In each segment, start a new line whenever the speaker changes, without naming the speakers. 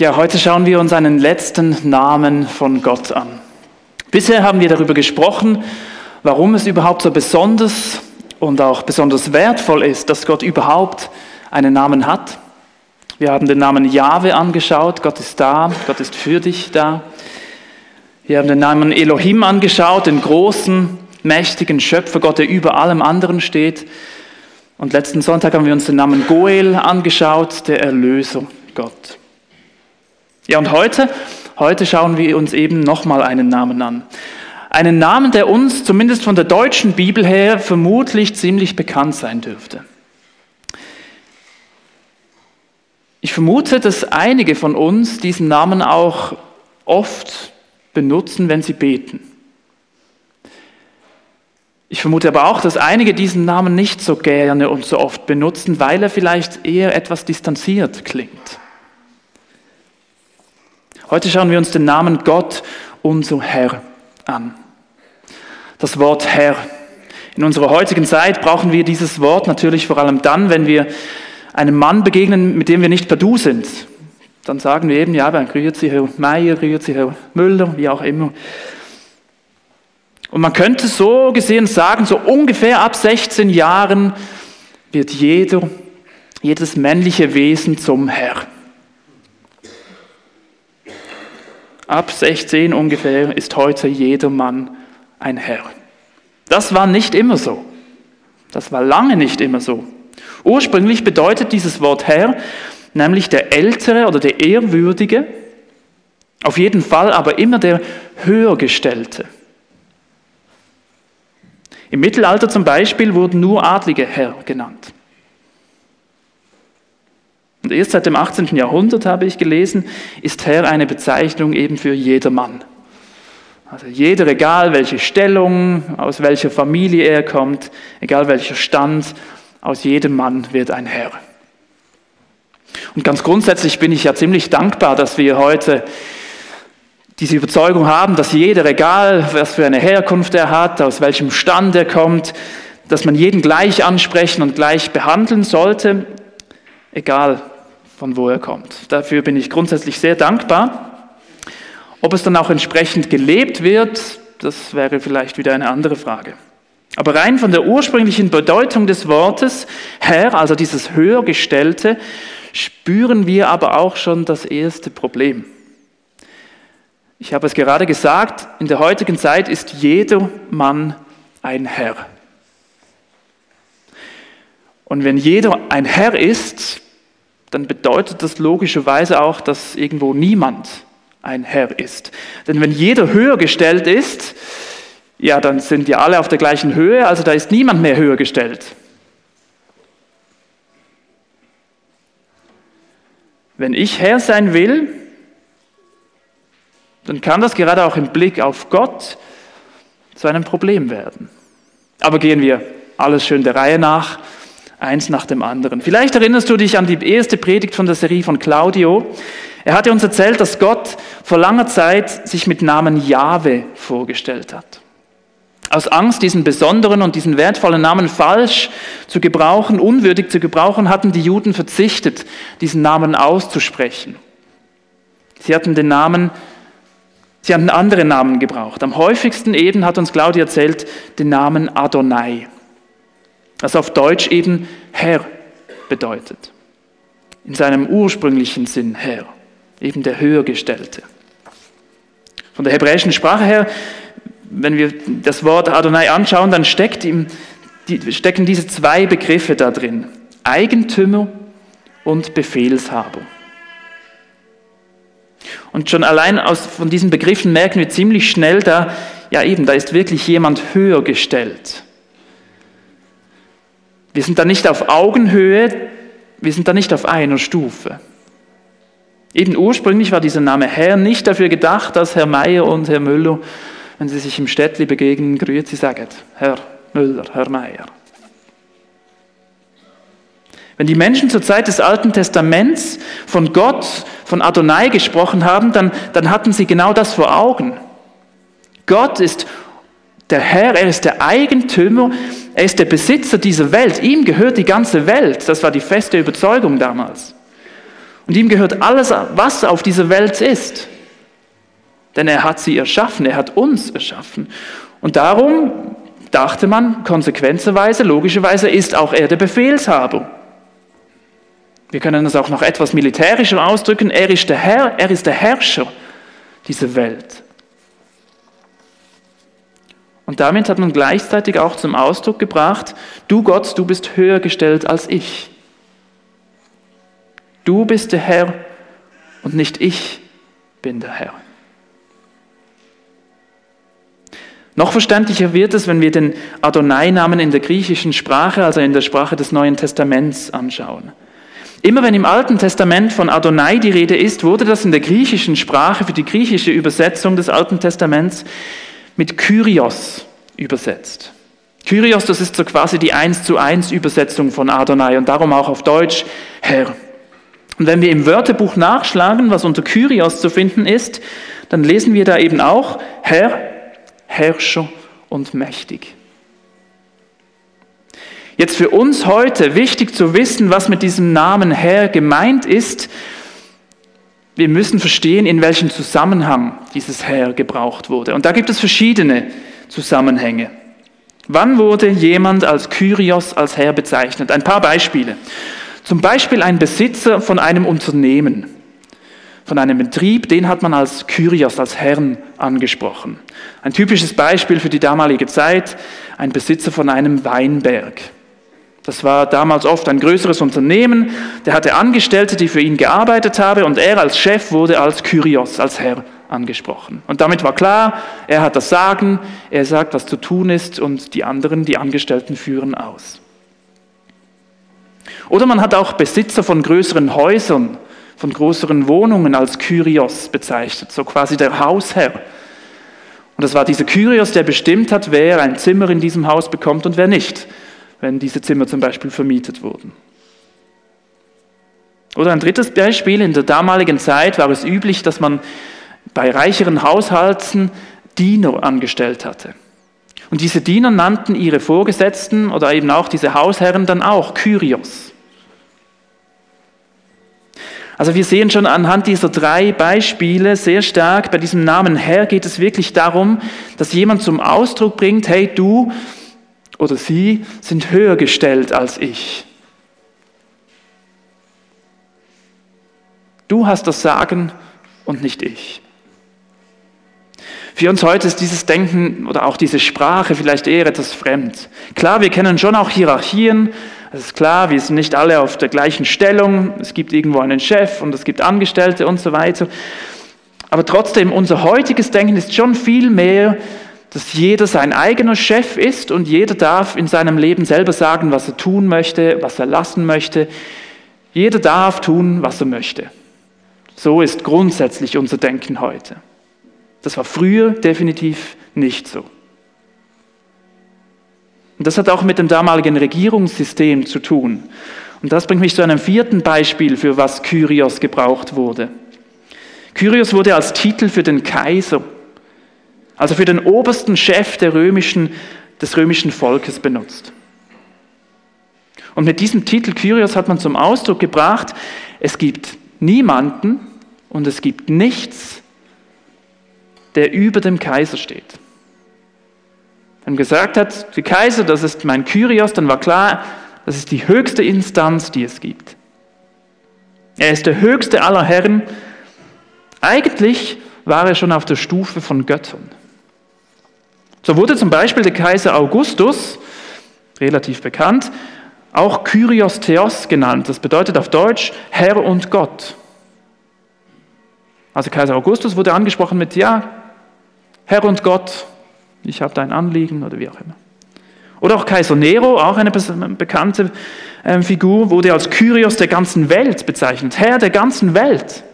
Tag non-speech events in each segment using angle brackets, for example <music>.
Ja, heute schauen wir uns einen letzten Namen von Gott an. Bisher haben wir darüber gesprochen, warum es überhaupt so besonders und auch besonders wertvoll ist, dass Gott überhaupt einen Namen hat. Wir haben den Namen Jahwe angeschaut, Gott ist da, Gott ist für dich da. Wir haben den Namen Elohim angeschaut, den großen, mächtigen Schöpfer Gott, der über allem anderen steht. Und letzten Sonntag haben wir uns den Namen Goel angeschaut, der Erlöser Gott. Ja, und heute, heute schauen wir uns eben nochmal einen Namen an. Einen Namen, der uns zumindest von der deutschen Bibel her vermutlich ziemlich bekannt sein dürfte. Ich vermute, dass einige von uns diesen Namen auch oft benutzen, wenn sie beten. Ich vermute aber auch, dass einige diesen Namen nicht so gerne und so oft benutzen, weil er vielleicht eher etwas distanziert klingt. Heute schauen wir uns den Namen Gott, unser Herr, an. Das Wort Herr. In unserer heutigen Zeit brauchen wir dieses Wort natürlich vor allem dann, wenn wir einem Mann begegnen, mit dem wir nicht per Du sind. Dann sagen wir eben, ja, dann rührt sie Herr Meier, rührt sie Herr Müller, wie auch immer. Und man könnte so gesehen sagen, so ungefähr ab 16 Jahren wird jeder, jedes männliche Wesen zum Herr. Ab 16 ungefähr ist heute jeder Mann ein Herr. Das war nicht immer so. Das war lange nicht immer so. Ursprünglich bedeutet dieses Wort Herr nämlich der Ältere oder der Ehrwürdige, auf jeden Fall aber immer der Höhergestellte. Im Mittelalter zum Beispiel wurden nur Adlige Herr genannt. Und erst seit dem 18. Jahrhundert habe ich gelesen, ist Herr eine Bezeichnung eben für jedermann. Also jeder, egal welche Stellung, aus welcher Familie er kommt, egal welcher Stand, aus jedem Mann wird ein Herr. Und ganz grundsätzlich bin ich ja ziemlich dankbar, dass wir heute diese Überzeugung haben, dass jeder, egal was für eine Herkunft er hat, aus welchem Stand er kommt, dass man jeden gleich ansprechen und gleich behandeln sollte, egal von wo er kommt. Dafür bin ich grundsätzlich sehr dankbar. Ob es dann auch entsprechend gelebt wird, das wäre vielleicht wieder eine andere Frage. Aber rein von der ursprünglichen Bedeutung des Wortes Herr, also dieses Höhergestellte, spüren wir aber auch schon das erste Problem. Ich habe es gerade gesagt, in der heutigen Zeit ist jeder Mann ein Herr. Und wenn jeder ein Herr ist, dann bedeutet das logischerweise auch, dass irgendwo niemand ein Herr ist. Denn wenn jeder höher gestellt ist, ja, dann sind ja alle auf der gleichen Höhe, also da ist niemand mehr höher gestellt. Wenn ich Herr sein will, dann kann das gerade auch im Blick auf Gott zu einem Problem werden. Aber gehen wir alles schön der Reihe nach eins nach dem anderen. Vielleicht erinnerst du dich an die erste Predigt von der Serie von Claudio. Er hatte uns erzählt, dass Gott vor langer Zeit sich mit Namen Jahwe vorgestellt hat. Aus Angst, diesen besonderen und diesen wertvollen Namen falsch zu gebrauchen, unwürdig zu gebrauchen, hatten die Juden verzichtet, diesen Namen auszusprechen. Sie hatten den Namen, sie hatten andere Namen gebraucht. Am häufigsten eben hat uns Claudia erzählt, den Namen Adonai was auf Deutsch eben Herr bedeutet. In seinem ursprünglichen Sinn Herr, eben der Höhergestellte. Von der hebräischen Sprache her, wenn wir das Wort Adonai anschauen, dann ihm, die, stecken diese zwei Begriffe da drin. Eigentümer und Befehlshaber. Und schon allein aus, von diesen Begriffen merken wir ziemlich schnell, da, ja eben, da ist wirklich jemand höher gestellt. Wir sind da nicht auf Augenhöhe, wir sind da nicht auf einer Stufe. Eben ursprünglich war dieser Name Herr nicht dafür gedacht, dass Herr Meier und Herr Müller, wenn sie sich im Städtli begegnen, grüezi sagen, Herr Müller, Herr Meier. Wenn die Menschen zur Zeit des Alten Testaments von Gott, von Adonai gesprochen haben, dann, dann hatten sie genau das vor Augen. Gott ist der Herr, er ist der Eigentümer, er ist der Besitzer dieser Welt. Ihm gehört die ganze Welt. Das war die feste Überzeugung damals. Und ihm gehört alles, was auf dieser Welt ist. Denn er hat sie erschaffen, er hat uns erschaffen. Und darum dachte man, konsequenterweise, logischerweise ist auch er der Befehlshaber. Wir können das auch noch etwas militärischer ausdrücken. Er ist der Herr, er ist der Herrscher dieser Welt. Und damit hat man gleichzeitig auch zum Ausdruck gebracht, du Gott, du bist höher gestellt als ich. Du bist der Herr und nicht ich bin der Herr. Noch verständlicher wird es, wenn wir den Adonai-Namen in der griechischen Sprache, also in der Sprache des Neuen Testaments, anschauen. Immer wenn im Alten Testament von Adonai die Rede ist, wurde das in der griechischen Sprache für die griechische Übersetzung des Alten Testaments mit Kyrios übersetzt. Kyrios, das ist so quasi die eins zu eins Übersetzung von Adonai und darum auch auf Deutsch Herr. Und wenn wir im Wörterbuch nachschlagen, was unter Kyrios zu finden ist, dann lesen wir da eben auch Herr, Herrscher und mächtig. Jetzt für uns heute wichtig zu wissen, was mit diesem Namen Herr gemeint ist. Wir müssen verstehen, in welchem Zusammenhang dieses Herr gebraucht wurde. Und da gibt es verschiedene Zusammenhänge. Wann wurde jemand als Kyrios, als Herr bezeichnet? Ein paar Beispiele. Zum Beispiel ein Besitzer von einem Unternehmen, von einem Betrieb, den hat man als Kyrios, als Herrn angesprochen. Ein typisches Beispiel für die damalige Zeit, ein Besitzer von einem Weinberg. Das war damals oft ein größeres Unternehmen, der hatte Angestellte, die für ihn gearbeitet haben und er als Chef wurde als Kyrios, als Herr angesprochen. Und damit war klar, er hat das Sagen, er sagt, was zu tun ist und die anderen, die Angestellten führen aus. Oder man hat auch Besitzer von größeren Häusern, von größeren Wohnungen als Kyrios bezeichnet, so quasi der Hausherr. Und das war dieser Kyrios, der bestimmt hat, wer ein Zimmer in diesem Haus bekommt und wer nicht wenn diese Zimmer zum Beispiel vermietet wurden. Oder ein drittes Beispiel, in der damaligen Zeit war es üblich, dass man bei reicheren Haushalten Diener angestellt hatte. Und diese Diener nannten ihre Vorgesetzten oder eben auch diese Hausherren dann auch Kyrios. Also wir sehen schon anhand dieser drei Beispiele sehr stark, bei diesem Namen Herr geht es wirklich darum, dass jemand zum Ausdruck bringt, hey du, oder sie sind höher gestellt als ich. Du hast das Sagen und nicht ich. Für uns heute ist dieses Denken oder auch diese Sprache vielleicht eher etwas fremd. Klar, wir kennen schon auch Hierarchien. Es ist klar, wir sind nicht alle auf der gleichen Stellung. Es gibt irgendwo einen Chef und es gibt Angestellte und so weiter. Aber trotzdem, unser heutiges Denken ist schon viel mehr dass jeder sein eigener Chef ist und jeder darf in seinem Leben selber sagen, was er tun möchte, was er lassen möchte. Jeder darf tun, was er möchte. So ist grundsätzlich unser Denken heute. Das war früher definitiv nicht so. Und das hat auch mit dem damaligen Regierungssystem zu tun. Und das bringt mich zu einem vierten Beispiel, für was Kyrios gebraucht wurde. Kyrios wurde als Titel für den Kaiser also für den obersten Chef römischen, des römischen Volkes benutzt. Und mit diesem Titel Kyrios hat man zum Ausdruck gebracht, es gibt niemanden und es gibt nichts, der über dem Kaiser steht. Wenn man gesagt hat, der Kaiser, das ist mein Kyrios, dann war klar, das ist die höchste Instanz, die es gibt. Er ist der höchste aller Herren. Eigentlich war er schon auf der Stufe von Göttern. So wurde zum Beispiel der Kaiser Augustus, relativ bekannt, auch Kyrios Theos genannt. Das bedeutet auf Deutsch Herr und Gott. Also Kaiser Augustus wurde angesprochen mit, ja, Herr und Gott, ich habe dein Anliegen oder wie auch immer. Oder auch Kaiser Nero, auch eine bekannte ähm, Figur, wurde als Kyrios der ganzen Welt bezeichnet, Herr der ganzen Welt.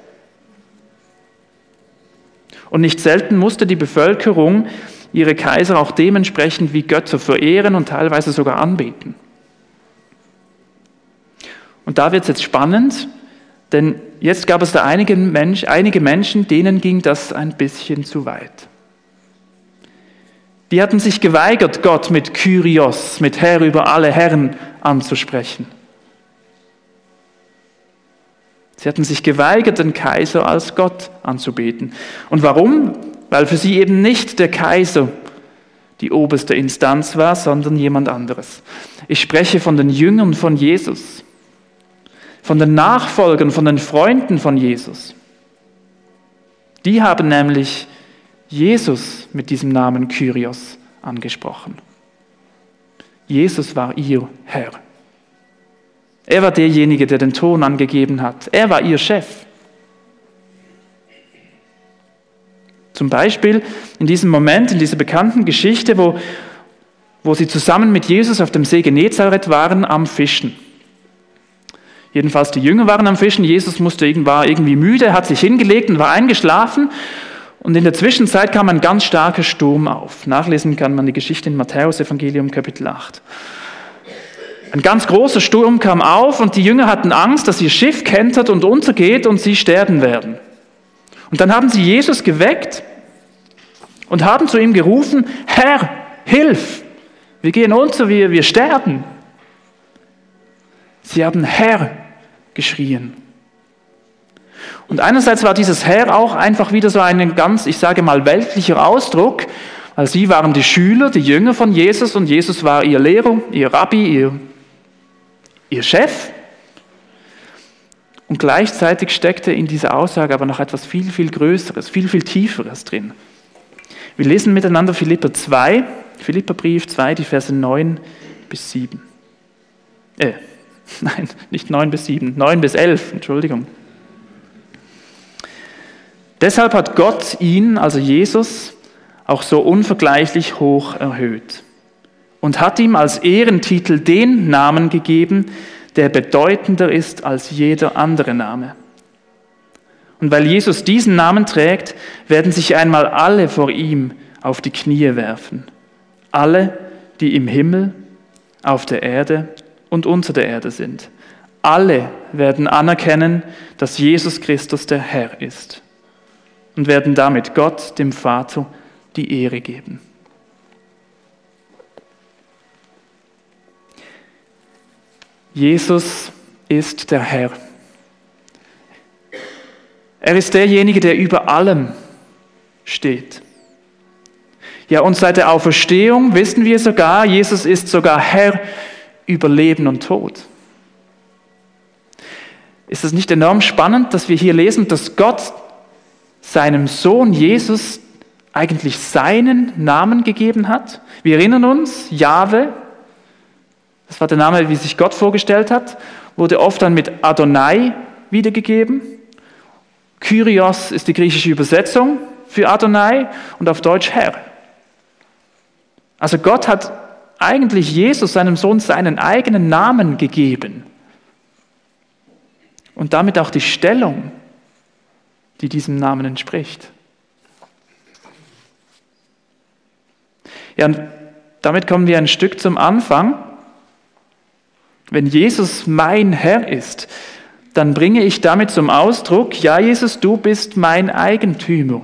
Und nicht selten musste die Bevölkerung ihre Kaiser auch dementsprechend wie Götter verehren und teilweise sogar anbeten. Und da wird es jetzt spannend, denn jetzt gab es da einige, Mensch, einige Menschen, denen ging das ein bisschen zu weit. Die hatten sich geweigert, Gott mit Kyrios, mit Herr über alle Herren anzusprechen. Sie hatten sich geweigert, den Kaiser als Gott anzubeten. Und warum? Weil für sie eben nicht der Kaiser die oberste Instanz war, sondern jemand anderes. Ich spreche von den Jüngern von Jesus, von den Nachfolgern, von den Freunden von Jesus. Die haben nämlich Jesus mit diesem Namen Kyrios angesprochen. Jesus war ihr Herr. Er war derjenige, der den Ton angegeben hat. Er war ihr Chef. Zum Beispiel in diesem Moment, in dieser bekannten Geschichte, wo, wo sie zusammen mit Jesus auf dem See Genezareth waren am Fischen. Jedenfalls die Jünger waren am Fischen. Jesus musste, war irgendwie müde, hat sich hingelegt und war eingeschlafen. Und in der Zwischenzeit kam ein ganz starker Sturm auf. Nachlesen kann man die Geschichte in Matthäus Evangelium Kapitel 8. Ein ganz großer Sturm kam auf und die Jünger hatten Angst, dass ihr Schiff kentert und untergeht und sie sterben werden. Und dann haben sie Jesus geweckt und haben zu ihm gerufen, Herr, hilf, wir gehen unter, wir, wir sterben. Sie haben Herr geschrien. Und einerseits war dieses Herr auch einfach wieder so ein ganz, ich sage mal, weltlicher Ausdruck, weil sie waren die Schüler, die Jünger von Jesus und Jesus war ihr Lehrer, ihr Rabbi, ihr, ihr Chef. Und gleichzeitig steckte in dieser Aussage aber noch etwas viel, viel Größeres, viel, viel Tieferes drin. Wir lesen miteinander Philippa 2, Philipperbrief 2, die Verse 9 bis 7. Äh, <laughs> nein, nicht 9 bis 7, 9 bis 11, Entschuldigung. Deshalb hat Gott ihn, also Jesus, auch so unvergleichlich hoch erhöht und hat ihm als Ehrentitel den Namen gegeben, der bedeutender ist als jeder andere Name. Und weil Jesus diesen Namen trägt, werden sich einmal alle vor ihm auf die Knie werfen. Alle, die im Himmel, auf der Erde und unter der Erde sind. Alle werden anerkennen, dass Jesus Christus der Herr ist und werden damit Gott, dem Vater, die Ehre geben. Jesus ist der Herr. Er ist derjenige, der über allem steht. Ja, und seit der Auferstehung wissen wir sogar, Jesus ist sogar Herr über Leben und Tod. Ist es nicht enorm spannend, dass wir hier lesen, dass Gott seinem Sohn Jesus eigentlich seinen Namen gegeben hat? Wir erinnern uns, Jahwe, das war der Name, wie sich Gott vorgestellt hat, wurde oft dann mit Adonai wiedergegeben. Kyrios ist die griechische Übersetzung für Adonai und auf Deutsch Herr. Also Gott hat eigentlich Jesus, seinem Sohn, seinen eigenen Namen gegeben. Und damit auch die Stellung, die diesem Namen entspricht. Ja, und damit kommen wir ein Stück zum Anfang. Wenn Jesus mein Herr ist, dann bringe ich damit zum Ausdruck, ja Jesus, du bist mein Eigentümer.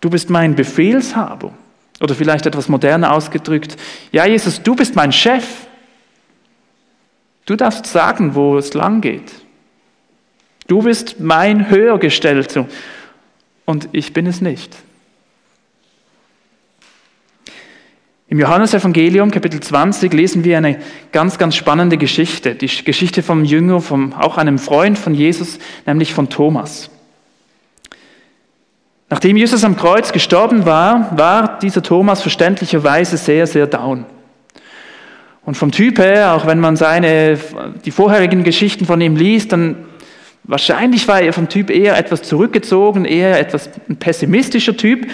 Du bist mein Befehlshaber. Oder vielleicht etwas moderner ausgedrückt, ja Jesus, du bist mein Chef. Du darfst sagen, wo es lang geht. Du bist mein Höhergestellter und ich bin es nicht. Im Johannesevangelium Kapitel 20 lesen wir eine ganz, ganz spannende Geschichte. Die Geschichte vom Jünger, vom, auch einem Freund von Jesus, nämlich von Thomas. Nachdem Jesus am Kreuz gestorben war, war dieser Thomas verständlicherweise sehr, sehr down. Und vom Typ her, auch wenn man seine, die vorherigen Geschichten von ihm liest, dann wahrscheinlich war er vom Typ eher etwas zurückgezogen, eher etwas ein pessimistischer Typ.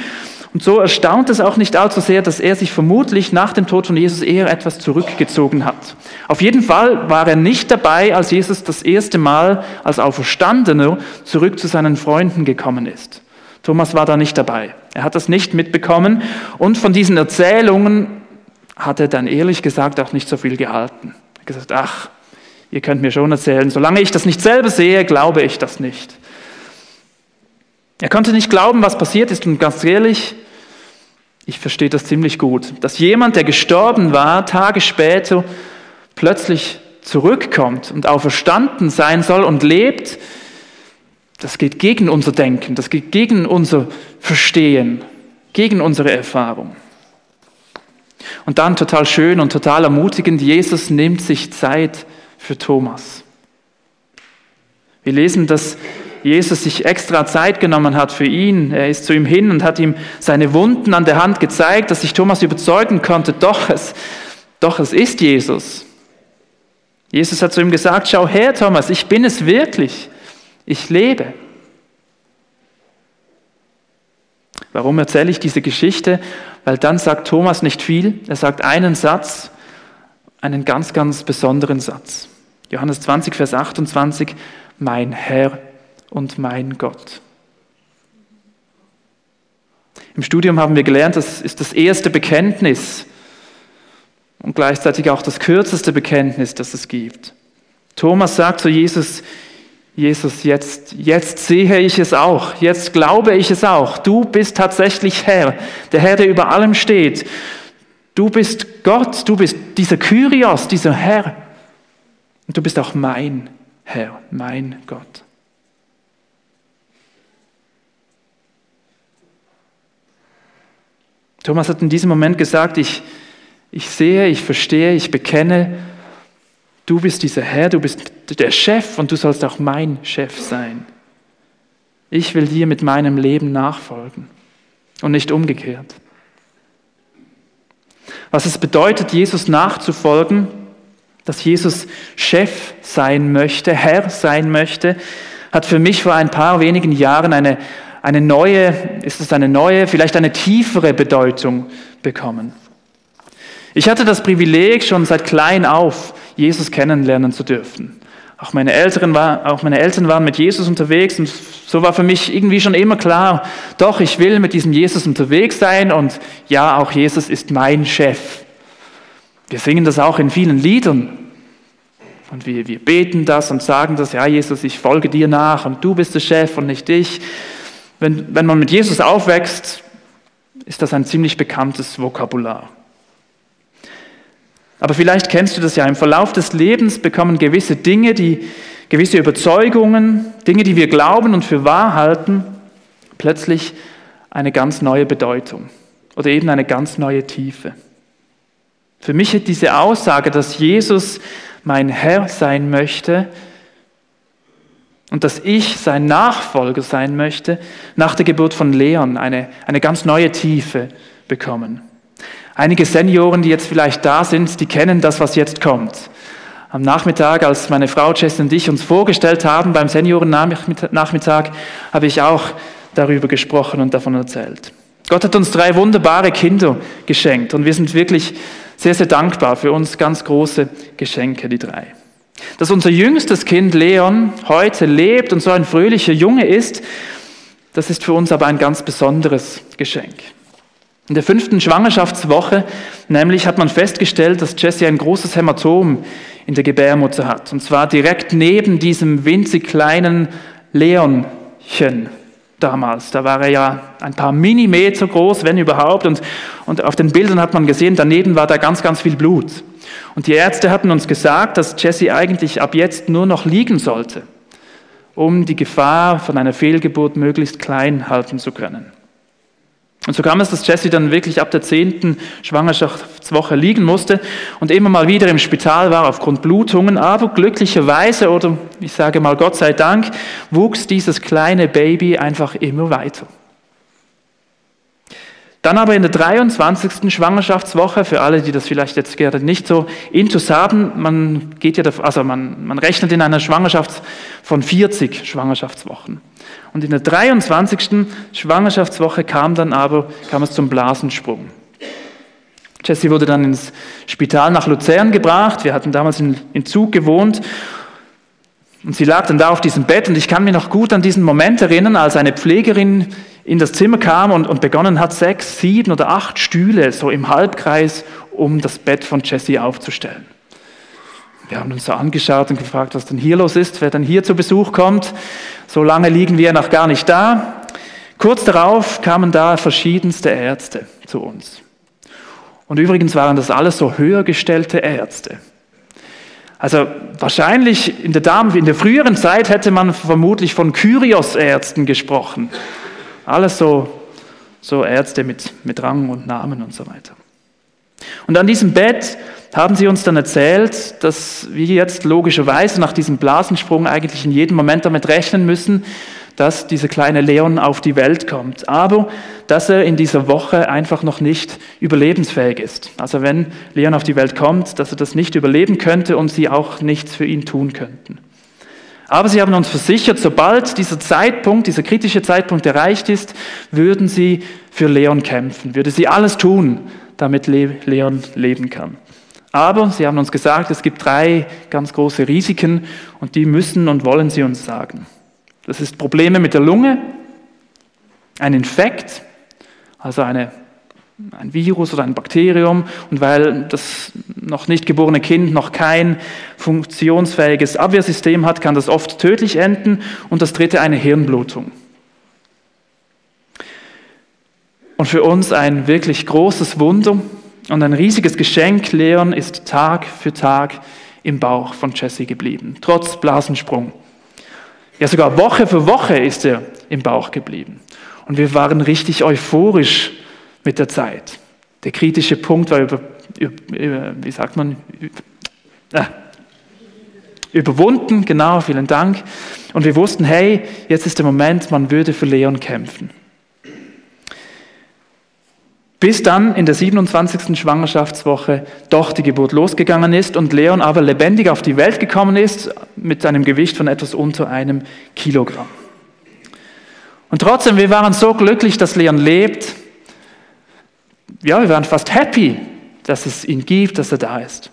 Und so erstaunt es auch nicht allzu sehr, dass er sich vermutlich nach dem Tod von Jesus eher etwas zurückgezogen hat. Auf jeden Fall war er nicht dabei, als Jesus das erste Mal als Auferstandener zurück zu seinen Freunden gekommen ist. Thomas war da nicht dabei. Er hat das nicht mitbekommen und von diesen Erzählungen hat er dann ehrlich gesagt auch nicht so viel gehalten. Er hat gesagt, ach, ihr könnt mir schon erzählen, solange ich das nicht selber sehe, glaube ich das nicht. Er konnte nicht glauben, was passiert ist und ganz ehrlich, ich verstehe das ziemlich gut, dass jemand, der gestorben war, Tage später plötzlich zurückkommt und auferstanden sein soll und lebt, das geht gegen unser Denken, das geht gegen unser Verstehen, gegen unsere Erfahrung. Und dann total schön und total ermutigend, Jesus nimmt sich Zeit für Thomas. Wir lesen, dass Jesus sich extra Zeit genommen hat für ihn. Er ist zu ihm hin und hat ihm seine Wunden an der Hand gezeigt, dass sich Thomas überzeugen konnte, doch es, doch es ist Jesus. Jesus hat zu ihm gesagt, schau her, Thomas, ich bin es wirklich. Ich lebe. Warum erzähle ich diese Geschichte? Weil dann sagt Thomas nicht viel, er sagt einen Satz, einen ganz, ganz besonderen Satz. Johannes 20, Vers 28, mein Herr und mein Gott. Im Studium haben wir gelernt, das ist das erste Bekenntnis und gleichzeitig auch das kürzeste Bekenntnis, das es gibt. Thomas sagt zu Jesus, Jesus, jetzt, jetzt sehe ich es auch, jetzt glaube ich es auch. Du bist tatsächlich Herr, der Herr, der über allem steht. Du bist Gott, du bist dieser Kyrios, dieser Herr. Und du bist auch mein Herr, mein Gott. Thomas hat in diesem Moment gesagt, ich, ich sehe, ich verstehe, ich bekenne, du bist dieser Herr, du bist der Chef und du sollst auch mein Chef sein. Ich will dir mit meinem Leben nachfolgen und nicht umgekehrt. Was es bedeutet, Jesus nachzufolgen, dass Jesus Chef sein möchte, Herr sein möchte, hat für mich vor ein paar wenigen Jahren eine, eine neue, ist es eine neue, vielleicht eine tiefere Bedeutung bekommen. Ich hatte das Privileg, schon seit klein auf Jesus kennenlernen zu dürfen. Auch meine, Eltern war, auch meine Eltern waren mit Jesus unterwegs und so war für mich irgendwie schon immer klar, doch, ich will mit diesem Jesus unterwegs sein und ja, auch Jesus ist mein Chef. Wir singen das auch in vielen Liedern. Und wir, wir beten das und sagen das, ja Jesus, ich folge dir nach und du bist der Chef und nicht ich. Wenn, wenn man mit Jesus aufwächst, ist das ein ziemlich bekanntes Vokabular. Aber vielleicht kennst du das ja, im Verlauf des Lebens bekommen gewisse Dinge, die, gewisse Überzeugungen, Dinge, die wir glauben und für wahr halten, plötzlich eine ganz neue Bedeutung oder eben eine ganz neue Tiefe. Für mich hat diese Aussage, dass Jesus mein Herr sein möchte, und dass ich sein Nachfolger sein möchte, nach der Geburt von Leon eine, eine ganz neue Tiefe bekommen. Einige Senioren, die jetzt vielleicht da sind, die kennen das, was jetzt kommt. Am Nachmittag, als meine Frau Jess und ich uns vorgestellt haben beim Seniorennachmittag, habe ich auch darüber gesprochen und davon erzählt. Gott hat uns drei wunderbare Kinder geschenkt und wir sind wirklich sehr, sehr dankbar für uns ganz große Geschenke, die drei. Dass unser jüngstes Kind Leon heute lebt und so ein fröhlicher Junge ist, das ist für uns aber ein ganz besonderes Geschenk. In der fünften Schwangerschaftswoche nämlich hat man festgestellt, dass Jessie ein großes Hämatom in der Gebärmutter hat. Und zwar direkt neben diesem winzig kleinen Leonchen damals. Da war er ja ein paar Millimeter groß, wenn überhaupt. Und, und auf den Bildern hat man gesehen, daneben war da ganz, ganz viel Blut. Und die Ärzte hatten uns gesagt, dass Jessie eigentlich ab jetzt nur noch liegen sollte, um die Gefahr von einer Fehlgeburt möglichst klein halten zu können. Und so kam es, dass Jessie dann wirklich ab der zehnten Schwangerschaftswoche liegen musste und immer mal wieder im Spital war aufgrund Blutungen. Aber glücklicherweise, oder ich sage mal Gott sei Dank, wuchs dieses kleine Baby einfach immer weiter. Dann aber in der 23. Schwangerschaftswoche, für alle, die das vielleicht jetzt gerade nicht so intus haben, man geht ja, also man, man rechnet in einer Schwangerschaft von 40 Schwangerschaftswochen. Und in der 23. Schwangerschaftswoche kam dann aber, kam es zum Blasensprung. Jessie wurde dann ins Spital nach Luzern gebracht. Wir hatten damals in, in Zug gewohnt. Und sie lag dann da auf diesem Bett und ich kann mich noch gut an diesen Moment erinnern, als eine Pflegerin in das Zimmer kam und, und begonnen hat, sechs, sieben oder acht Stühle so im Halbkreis um das Bett von Jessie aufzustellen. Wir haben uns so angeschaut und gefragt, was denn hier los ist, wer denn hier zu Besuch kommt. So lange liegen wir noch gar nicht da. Kurz darauf kamen da verschiedenste Ärzte zu uns. Und übrigens waren das alles so höher gestellte Ärzte. Also wahrscheinlich in der, Dame, in der früheren Zeit hätte man vermutlich von Kyrios-Ärzten gesprochen. Alles so, so Ärzte mit, mit Rang und Namen und so weiter. Und an diesem Bett haben sie uns dann erzählt, dass wir jetzt logischerweise nach diesem Blasensprung eigentlich in jedem Moment damit rechnen müssen, dass dieser kleine Leon auf die Welt kommt, aber dass er in dieser Woche einfach noch nicht überlebensfähig ist. Also wenn Leon auf die Welt kommt, dass er das nicht überleben könnte und sie auch nichts für ihn tun könnten. Aber sie haben uns versichert, sobald dieser Zeitpunkt, dieser kritische Zeitpunkt erreicht ist, würden sie für Leon kämpfen, würde sie alles tun, damit Leon leben kann. Aber sie haben uns gesagt, es gibt drei ganz große Risiken und die müssen und wollen sie uns sagen. Das ist Probleme mit der Lunge, ein Infekt, also eine, ein Virus oder ein Bakterium. Und weil das noch nicht geborene Kind noch kein funktionsfähiges Abwehrsystem hat, kann das oft tödlich enden. Und das dritte eine Hirnblutung. Und für uns ein wirklich großes Wunder, und ein riesiges Geschenk, Leon ist Tag für Tag im Bauch von Jesse geblieben, trotz Blasensprung. Ja, sogar Woche für Woche ist er im Bauch geblieben. Und wir waren richtig euphorisch mit der Zeit. Der kritische Punkt war über, über wie sagt man, äh, überwunden, genau, vielen Dank. Und wir wussten, hey, jetzt ist der Moment, man würde für Leon kämpfen. Bis dann in der 27. Schwangerschaftswoche doch die Geburt losgegangen ist und Leon aber lebendig auf die Welt gekommen ist mit einem Gewicht von etwas unter einem Kilogramm. Und trotzdem, wir waren so glücklich, dass Leon lebt. Ja, wir waren fast happy, dass es ihn gibt, dass er da ist.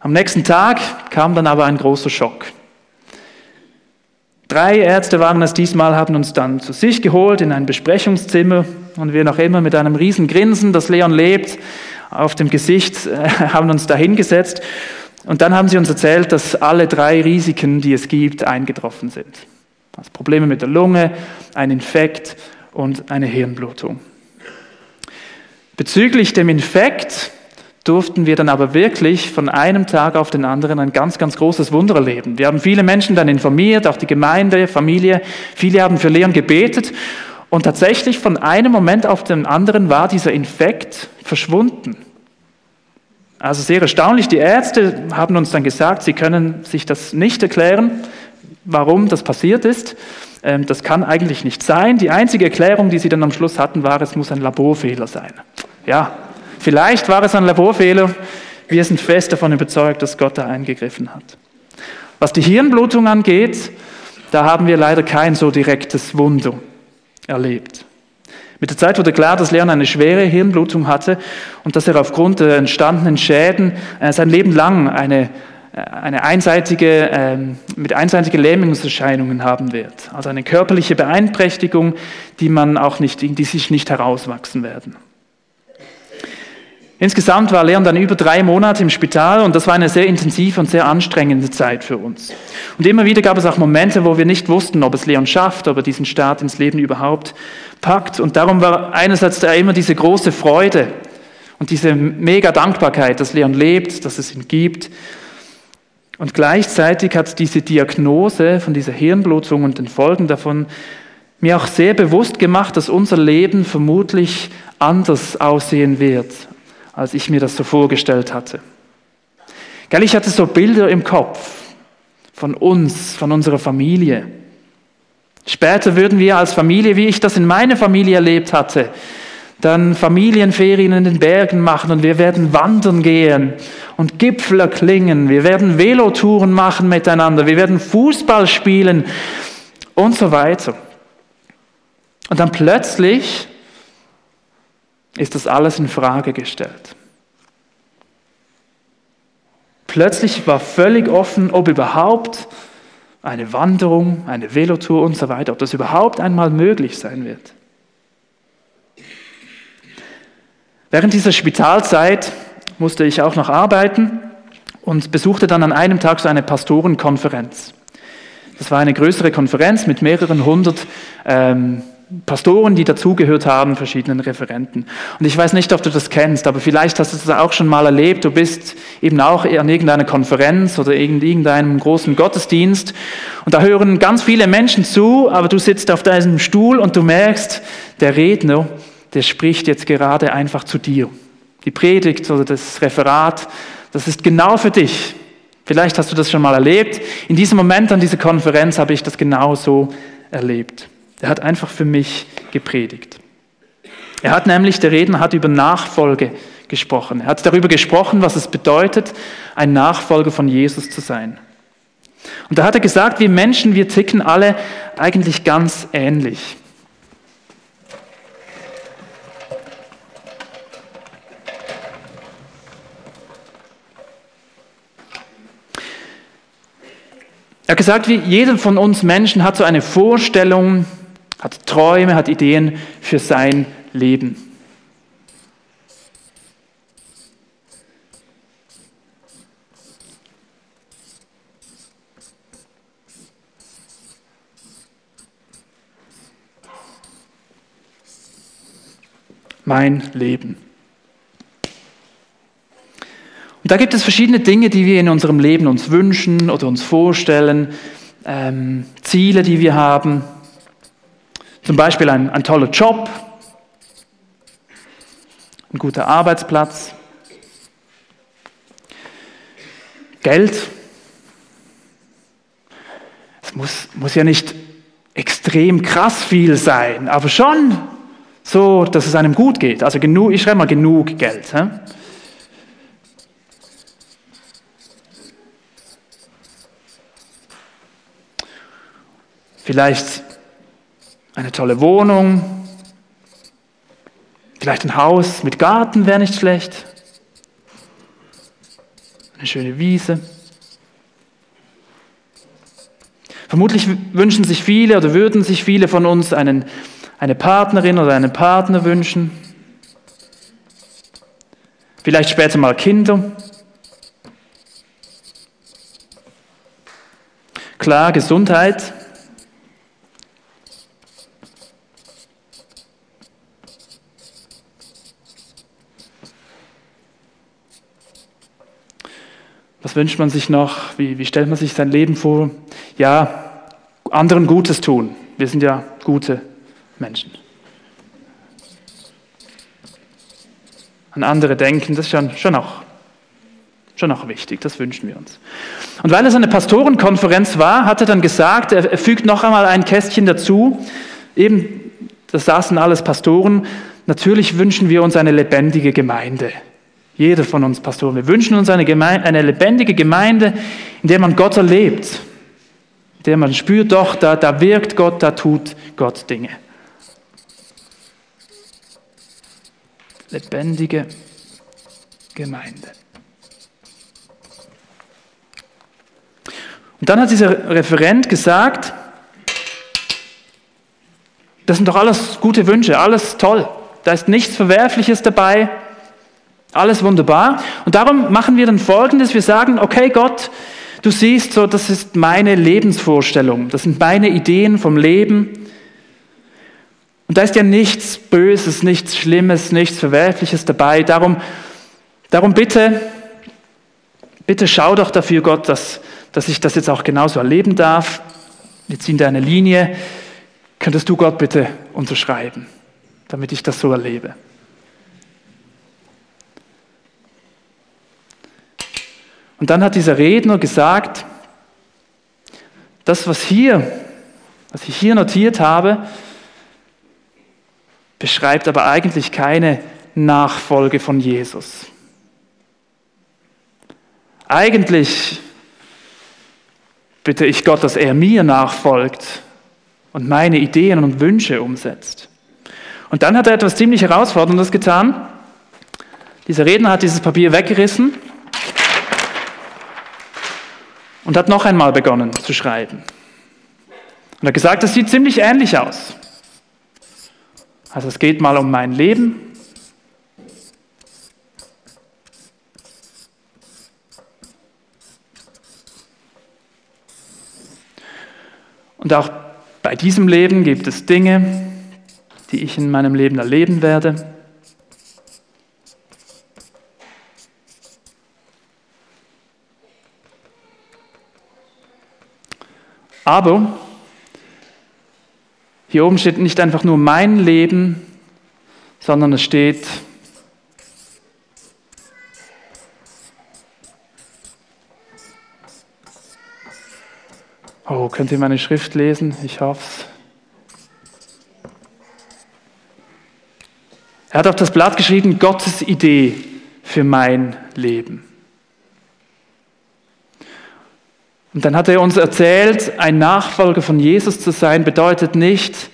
Am nächsten Tag kam dann aber ein großer Schock. Drei Ärzte waren es diesmal, haben uns dann zu sich geholt in ein Besprechungszimmer und wir noch immer mit einem riesen Grinsen, das Leon lebt, auf dem Gesicht, äh, haben uns da hingesetzt. Und dann haben sie uns erzählt, dass alle drei Risiken, die es gibt, eingetroffen sind. Also Probleme mit der Lunge, ein Infekt und eine Hirnblutung. Bezüglich dem Infekt durften wir dann aber wirklich von einem Tag auf den anderen ein ganz, ganz großes Wunder erleben. Wir haben viele Menschen dann informiert, auch die Gemeinde, Familie. Viele haben für Leon gebetet und tatsächlich von einem Moment auf den anderen war dieser Infekt verschwunden. Also sehr erstaunlich. Die Ärzte haben uns dann gesagt, sie können sich das nicht erklären, warum das passiert ist. Ähm, das kann eigentlich nicht sein. Die einzige Erklärung, die sie dann am Schluss hatten, war, es muss ein Laborfehler sein. Ja, vielleicht war es ein Laborfehler. Wir sind fest davon überzeugt, dass Gott da eingegriffen hat. Was die Hirnblutung angeht, da haben wir leider kein so direktes Wunder erlebt. Mit der Zeit wurde klar, dass Leon eine schwere Hirnblutung hatte und dass er aufgrund der entstandenen Schäden äh, sein Leben lang eine, eine einseitige, ähm, mit einseitigen Lähmungserscheinungen haben wird. Also eine körperliche Beeinträchtigung, die man auch nicht, die sich nicht herauswachsen werden. Insgesamt war Leon dann über drei Monate im Spital und das war eine sehr intensive und sehr anstrengende Zeit für uns. Und immer wieder gab es auch Momente, wo wir nicht wussten, ob es Leon schafft, ob er diesen Start ins Leben überhaupt packt. Und darum war einerseits da immer diese große Freude und diese mega Dankbarkeit, dass Leon lebt, dass es ihn gibt. Und gleichzeitig hat diese Diagnose von dieser Hirnblutung und den Folgen davon mir auch sehr bewusst gemacht, dass unser Leben vermutlich anders aussehen wird, als ich mir das so vorgestellt hatte. Gell, ich hatte so Bilder im Kopf von uns, von unserer Familie. Später würden wir als Familie, wie ich das in meiner Familie erlebt hatte, dann Familienferien in den Bergen machen und wir werden wandern gehen und Gipfel erklingen. Wir werden Velotouren machen miteinander. Wir werden Fußball spielen und so weiter. Und dann plötzlich ist das alles in Frage gestellt. Plötzlich war völlig offen, ob überhaupt eine Wanderung, eine Velotour und so weiter, ob das überhaupt einmal möglich sein wird. Während dieser Spitalzeit musste ich auch noch arbeiten und besuchte dann an einem Tag so eine Pastorenkonferenz. Das war eine größere Konferenz mit mehreren hundert ähm, Pastoren, die dazugehört haben, verschiedenen Referenten. Und ich weiß nicht, ob du das kennst, aber vielleicht hast du das auch schon mal erlebt. Du bist eben auch an irgendeiner Konferenz oder in irgendeinem großen Gottesdienst und da hören ganz viele Menschen zu, aber du sitzt auf deinem Stuhl und du merkst, der Redner, der spricht jetzt gerade einfach zu dir. Die Predigt oder das Referat, das ist genau für dich. Vielleicht hast du das schon mal erlebt. In diesem Moment an dieser Konferenz habe ich das genau so erlebt. Er hat einfach für mich gepredigt. Er hat nämlich, der Redner hat über Nachfolge gesprochen. Er hat darüber gesprochen, was es bedeutet, ein Nachfolger von Jesus zu sein. Und da hat er gesagt, wir Menschen, wir ticken alle eigentlich ganz ähnlich. Hat gesagt, wie jeder von uns Menschen hat so eine Vorstellung, hat Träume, hat Ideen für sein Leben. Mein Leben. Da gibt es verschiedene Dinge, die wir in unserem Leben uns wünschen oder uns vorstellen, ähm, Ziele, die wir haben. Zum Beispiel ein, ein toller Job, ein guter Arbeitsplatz, Geld. Es muss, muss ja nicht extrem krass viel sein, aber schon so, dass es einem gut geht. Also genug, ich schreibe mal genug Geld. He? Vielleicht eine tolle Wohnung, vielleicht ein Haus mit Garten wäre nicht schlecht, eine schöne Wiese. Vermutlich wünschen sich viele oder würden sich viele von uns einen, eine Partnerin oder einen Partner wünschen. Vielleicht später mal Kinder. Klar, Gesundheit. Wünscht man sich noch? Wie, wie stellt man sich sein Leben vor? Ja, anderen Gutes tun. Wir sind ja gute Menschen. An andere denken, das ist schon, schon, auch, schon auch wichtig, das wünschen wir uns. Und weil es eine Pastorenkonferenz war, hat er dann gesagt, er, er fügt noch einmal ein Kästchen dazu, eben, das saßen alles Pastoren, natürlich wünschen wir uns eine lebendige Gemeinde. Jeder von uns Pastoren. Wir wünschen uns eine, Gemeinde, eine lebendige Gemeinde, in der man Gott erlebt, in der man spürt, doch, da, da wirkt Gott, da tut Gott Dinge. Lebendige Gemeinde. Und dann hat dieser Referent gesagt, das sind doch alles gute Wünsche, alles toll. Da ist nichts Verwerfliches dabei. Alles wunderbar. Und darum machen wir dann Folgendes. Wir sagen, okay Gott, du siehst so, das ist meine Lebensvorstellung. Das sind meine Ideen vom Leben. Und da ist ja nichts Böses, nichts Schlimmes, nichts Verwerfliches dabei. Darum, darum bitte, bitte schau doch dafür, Gott, dass, dass ich das jetzt auch genauso erleben darf. Wir ziehen da eine Linie. Könntest du Gott bitte unterschreiben, damit ich das so erlebe? Und dann hat dieser Redner gesagt, das, was hier, was ich hier notiert habe, beschreibt aber eigentlich keine Nachfolge von Jesus. Eigentlich bitte ich Gott, dass er mir nachfolgt und meine Ideen und Wünsche umsetzt. Und dann hat er etwas ziemlich Herausforderndes getan. Dieser Redner hat dieses Papier weggerissen und hat noch einmal begonnen zu schreiben. Und hat gesagt, das sieht ziemlich ähnlich aus. Also es geht mal um mein Leben. Und auch bei diesem Leben gibt es Dinge, die ich in meinem Leben erleben werde. Aber hier oben steht nicht einfach nur mein Leben, sondern es steht Oh, könnt ihr meine Schrift lesen? Ich hoffe es. Er hat auf das Blatt geschrieben, Gottes Idee für mein Leben. Und dann hat er uns erzählt, ein Nachfolger von Jesus zu sein, bedeutet nicht,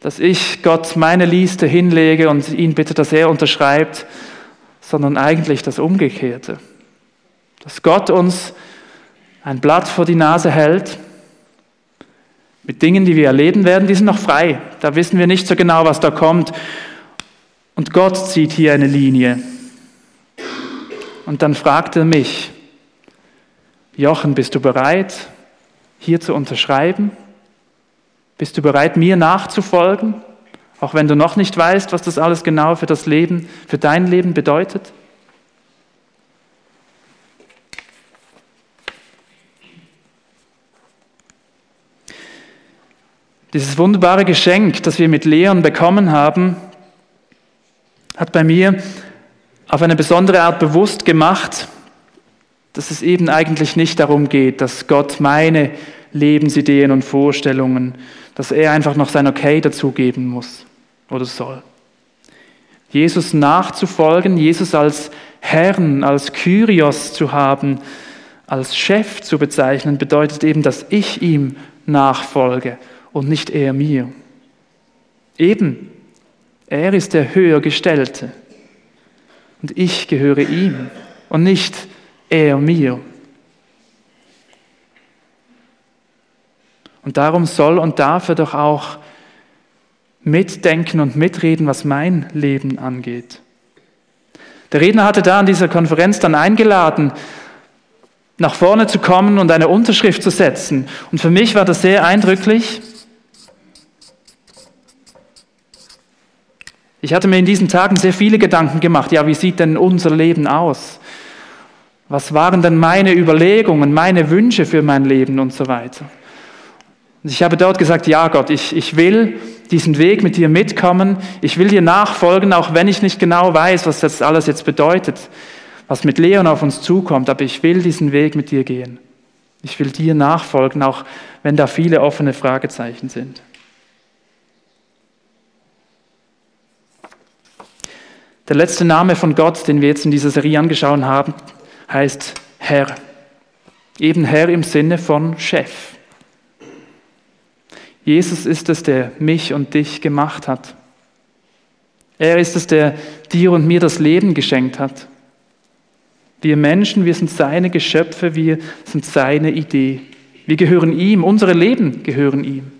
dass ich Gott meine Liste hinlege und ihn bitte, dass er unterschreibt, sondern eigentlich das Umgekehrte. Dass Gott uns ein Blatt vor die Nase hält mit Dingen, die wir erleben werden, die sind noch frei. Da wissen wir nicht so genau, was da kommt. Und Gott zieht hier eine Linie. Und dann fragt er mich, Jochen, bist du bereit, hier zu unterschreiben? Bist du bereit, mir nachzufolgen, auch wenn du noch nicht weißt, was das alles genau für das Leben, für dein Leben bedeutet? Dieses wunderbare Geschenk, das wir mit Leon bekommen haben, hat bei mir auf eine besondere Art bewusst gemacht, dass es eben eigentlich nicht darum geht, dass Gott meine Lebensideen und Vorstellungen, dass er einfach noch sein Okay dazugeben muss oder soll. Jesus nachzufolgen, Jesus als Herrn, als Kyrios zu haben, als Chef zu bezeichnen, bedeutet eben, dass ich ihm nachfolge und nicht er mir. Eben, er ist der Höhergestellte und ich gehöre ihm und nicht er mir. Und darum soll und darf er doch auch mitdenken und mitreden, was mein Leben angeht. Der Redner hatte da an dieser Konferenz dann eingeladen, nach vorne zu kommen und eine Unterschrift zu setzen. Und für mich war das sehr eindrücklich. Ich hatte mir in diesen Tagen sehr viele Gedanken gemacht. Ja, wie sieht denn unser Leben aus? Was waren denn meine Überlegungen, meine Wünsche für mein Leben und so weiter? Und ich habe dort gesagt, ja Gott, ich, ich will diesen Weg mit dir mitkommen, ich will dir nachfolgen, auch wenn ich nicht genau weiß, was das alles jetzt bedeutet, was mit Leon auf uns zukommt, aber ich will diesen Weg mit dir gehen. Ich will dir nachfolgen, auch wenn da viele offene Fragezeichen sind. Der letzte Name von Gott, den wir jetzt in dieser Serie angeschaut haben, heißt Herr. Eben Herr im Sinne von Chef. Jesus ist es, der mich und dich gemacht hat. Er ist es, der dir und mir das Leben geschenkt hat. Wir Menschen, wir sind seine Geschöpfe, wir sind seine Idee. Wir gehören ihm, unsere Leben gehören ihm.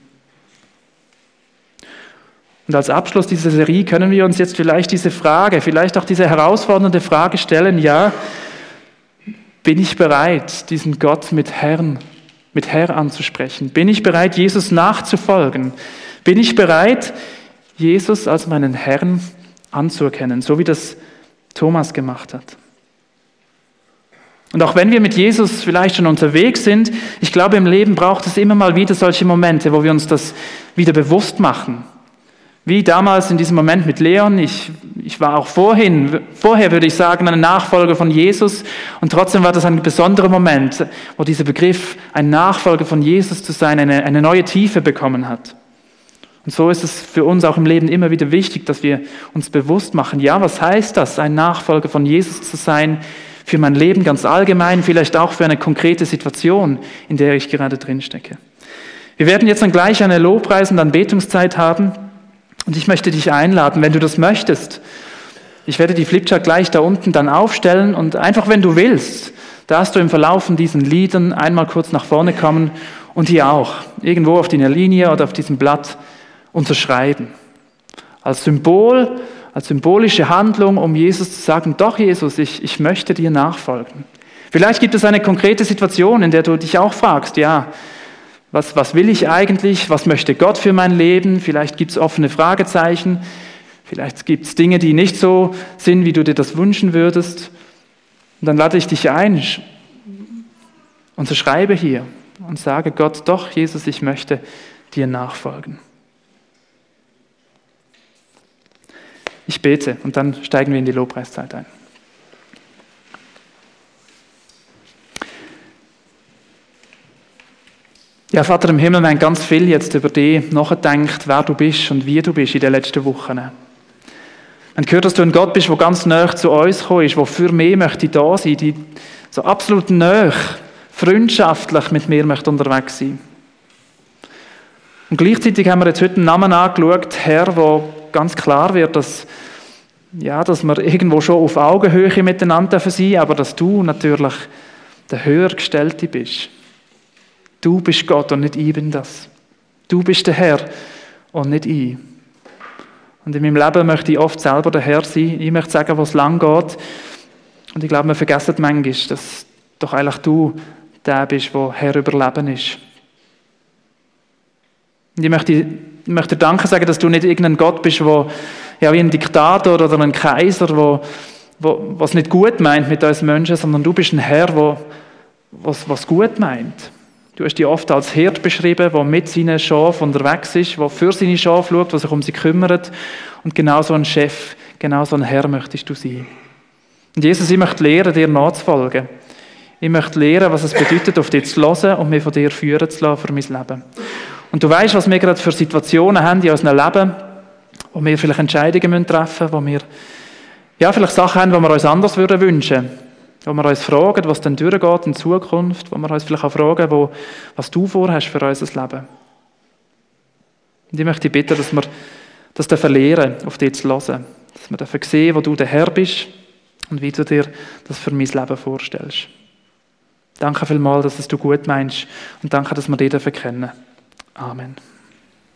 Und als Abschluss dieser Serie können wir uns jetzt vielleicht diese Frage, vielleicht auch diese herausfordernde Frage stellen, ja, bin ich bereit, diesen Gott mit Herrn, mit Herr anzusprechen? Bin ich bereit, Jesus nachzufolgen? Bin ich bereit, Jesus als meinen Herrn anzuerkennen, so wie das Thomas gemacht hat? Und auch wenn wir mit Jesus vielleicht schon unterwegs sind, ich glaube, im Leben braucht es immer mal wieder solche Momente, wo wir uns das wieder bewusst machen. Wie damals in diesem Moment mit Leon, ich, ich war auch vorhin, vorher würde ich sagen, ein Nachfolger von Jesus und trotzdem war das ein besonderer Moment, wo dieser Begriff, ein Nachfolger von Jesus zu sein, eine, eine neue Tiefe bekommen hat. Und so ist es für uns auch im Leben immer wieder wichtig, dass wir uns bewusst machen, ja, was heißt das, ein Nachfolger von Jesus zu sein, für mein Leben ganz allgemein, vielleicht auch für eine konkrete Situation, in der ich gerade drin stecke. Wir werden jetzt dann gleich eine Lobpreis- und Anbetungszeit haben. Und ich möchte dich einladen, wenn du das möchtest. Ich werde die Flipchart gleich da unten dann aufstellen und einfach, wenn du willst, darfst du im Verlauf von diesen Liedern einmal kurz nach vorne kommen und hier auch, irgendwo auf deiner Linie oder auf diesem Blatt unterschreiben. Als Symbol, als symbolische Handlung, um Jesus zu sagen, doch Jesus, ich, ich möchte dir nachfolgen. Vielleicht gibt es eine konkrete Situation, in der du dich auch fragst, ja, Was, was will ich eigentlich? Was möchte Gott für mein Leben? Vielleicht gibt es offene Fragezeichen. Vielleicht gibt es Dinge, die nicht so sind, wie du dir das wünschen würdest. Und dann lade ich dich ein und so schreibe hier und sage Gott, doch, Jesus, ich möchte dir nachfolgen. Ich bete und dann steigen wir in die Lobpreiszeit ein. Ja, Vater im Himmel, wir haben ganz viel jetzt über dich nachgedacht, wer du bist und wie du bist in den letzten Wochen. Wir haben gehört, dass du ein Gott bist, der ganz nah zu uns gekommen ist, der für mich möchte da sein, die so absolut nah, freundschaftlich mit mir möchte unterwegs sein. Und gleichzeitig haben wir jetzt heute einen Namen angeschaut, Herr, wo ganz klar wird, dass, ja, dass wir irgendwo schon auf Augenhöhe miteinander sein aber dass du natürlich der Höhergestellte bist. Du bist Gott und nicht ich bin das. Du bist der Herr und nicht ich. Und in meinem Leben möchte ich oft selber der Herr sein. Ich möchte sagen, wo es lang geht. Und ich glaube, wir vergessen manchmal, dass doch eigentlich du der bist, der Herr über Leben ist. Und ich möchte, ich möchte dir Danke sagen, dass du nicht irgendein Gott bist, der ja, wie ein Diktator oder ein Kaiser, der was nicht gut meint mit uns Menschen, sondern du bist ein Herr, der was, was gut meint. Du hast dich oft als Hirt beschrieben, der mit seinen Schafen unterwegs ist, der für seine Schafe schaut, der sich um sie kümmert. Und genau so ein Chef, genau so ein Herr möchtest du sein. Und Jesus, ich möchte lernen, dir nachzufolgen. Ich möchte lernen, was es bedeutet, auf dich zu hören und mich von dir führen zu lassen für mein Leben. Und du weißt, was wir gerade für Situationen haben in unserem Leben, wo wir vielleicht Entscheidungen treffen müssen, wo wir ja, vielleicht Sachen haben, die wir uns anders würden wünschen wo wir uns fragen, was dann durchgeht in Zukunft, wo wir uns vielleicht auch fragen, wo, was du vorhast für unser Leben. Und ich möchte bitten, dass wir das verlieren, auf dich zu hören. Dass wir dafür sehen, wo du der Herr bist und wie du dir das für mein Leben vorstellst. Danke vielmals, dass es du gut meinst und danke, dass wir dich kennen. Amen.